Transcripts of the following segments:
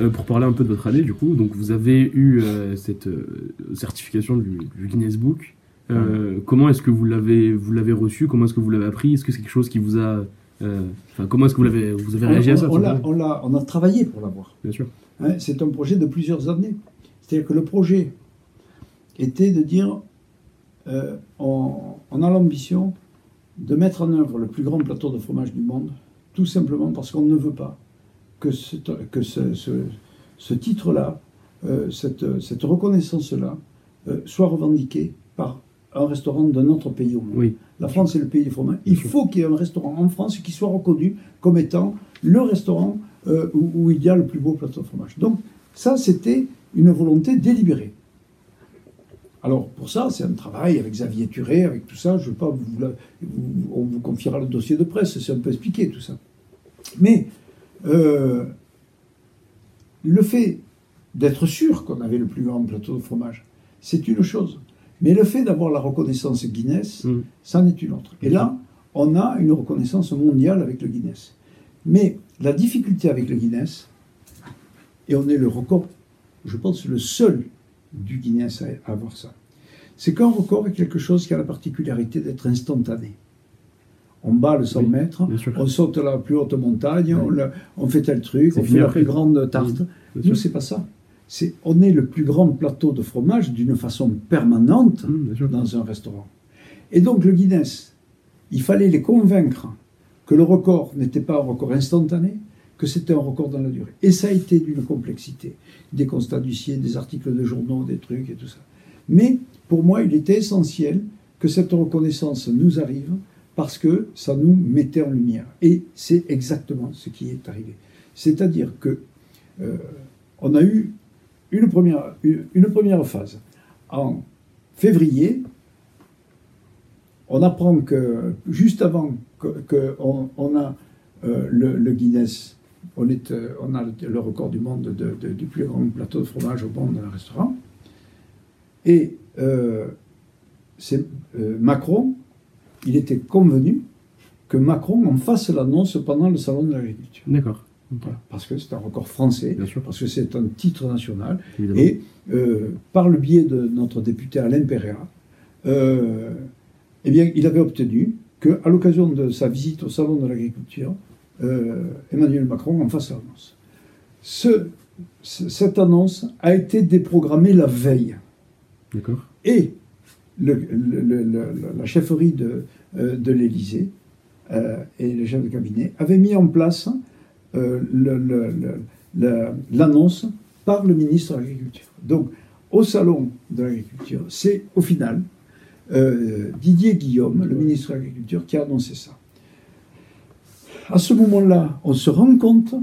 Euh, pour parler un peu de votre année, du coup, donc vous avez eu euh, cette euh, certification du, du Guinness Book. Comment est-ce que vous l'avez vous l'avez reçu? Comment est-ce que vous l'avez appris? Est-ce que c'est quelque chose qui vous a Enfin, comment est-ce que vous l'avez vous avez réagi on, à ça on a travaillé pour l'avoir. Bien sûr. Hein, c'est un projet de plusieurs années. C'est-à-dire que le projet était de dire on, on a l'ambition de mettre en œuvre le plus grand plateau de fromage du monde, tout simplement parce qu'on ne veut pas que ce, que ce, ce- ce titre-là, euh, cette, cette reconnaissance-là, euh, soit revendiquée par un restaurant d'un autre pays au monde. Oui. La France est le pays du fromage. Il faut qu'il y ait un restaurant en France qui soit reconnu comme étant le restaurant euh, où, où il y a le plus beau plateau de fromage. Donc ça, c'était une volonté délibérée. Alors pour ça, c'est un travail avec Xavier Turé, avec tout ça. Je ne veux pas vous, la- vous- on vous confiera le dossier de presse, c'est un peu expliqué tout ça. Mais euh, le fait d'être sûr qu'on avait le plus grand plateau de fromage, c'est une chose. Mais le fait d'avoir la reconnaissance Guinness, Mm. c'en est une autre. Et là, on a une reconnaissance mondiale avec le Guinness. Mais la difficulté avec le Guinness, et on est le record, je pense le seul du Guinness à à avoir ça, c'est qu'un record est quelque chose qui a la particularité d'être instantané. On bat le 100 Oui, mètres, on saute la plus haute montagne, on, Oui. le- on fait tel truc, on fait la plus grande tarte. Oui, Nous, c'est pas ça. On est le plus grand plateau de fromage d'une façon permanente dans un restaurant. Et donc le Guinness, il fallait les convaincre que le record n'était pas un record instantané, que c'était un record dans la durée. Et ça a été d'une complexité. Des constats d'huissier, des articles de journaux, des trucs et tout ça. Mais pour moi, il était essentiel que cette reconnaissance nous arrive parce que ça nous mettait en lumière. Et c'est exactement ce qui est arrivé. C'est-à-dire que euh, on a eu une première, phase. En février, on apprend que juste avant qu'on a euh, le, Guinness, euh, on a le, record du monde de- de- du plus grand plateau de fromage au monde dans un restaurant. Et euh, c'est Macron, il était convenu que Macron en fasse l'annonce pendant le salon de l'agriculture. D'accord. Voilà, parce que c'est un record français, Bien sûr. parce que c'est un titre national. Évidemment. Et euh, par le biais de notre député Alain Pereira, euh, eh bien, il avait obtenu qu'à l'occasion de sa visite au Salon de l'Agriculture, euh, Emmanuel Macron en fasse l'annonce. Ce- ce- cette annonce a été déprogrammée la veille. D'accord. Et la chefferie de, euh, de l'Élysée euh, et le chef de cabinet avaient mis en place euh, l'annonce par le ministre de l'Agriculture. Donc, au salon de l'Agriculture, c'est au final Didier Guillaume, le ministre de l'Agriculture, qui a annoncé ça. À ce moment-là, on se rend compte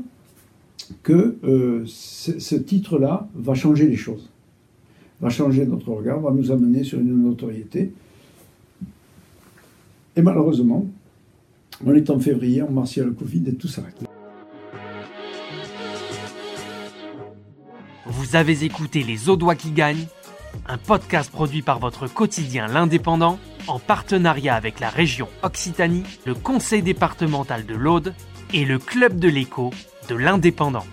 que ce titre-là va changer les choses va changer notre regard, va nous amener sur une notoriété. Et malheureusement, on est en février, en mars, il y le Covid et tout s'arrête. Vous avez écouté Les Audois qui gagnent, un podcast produit par votre quotidien L'Indépendant en partenariat avec la région Occitanie, le conseil départemental de l'Aude et le club de l'écho de l'Indépendant.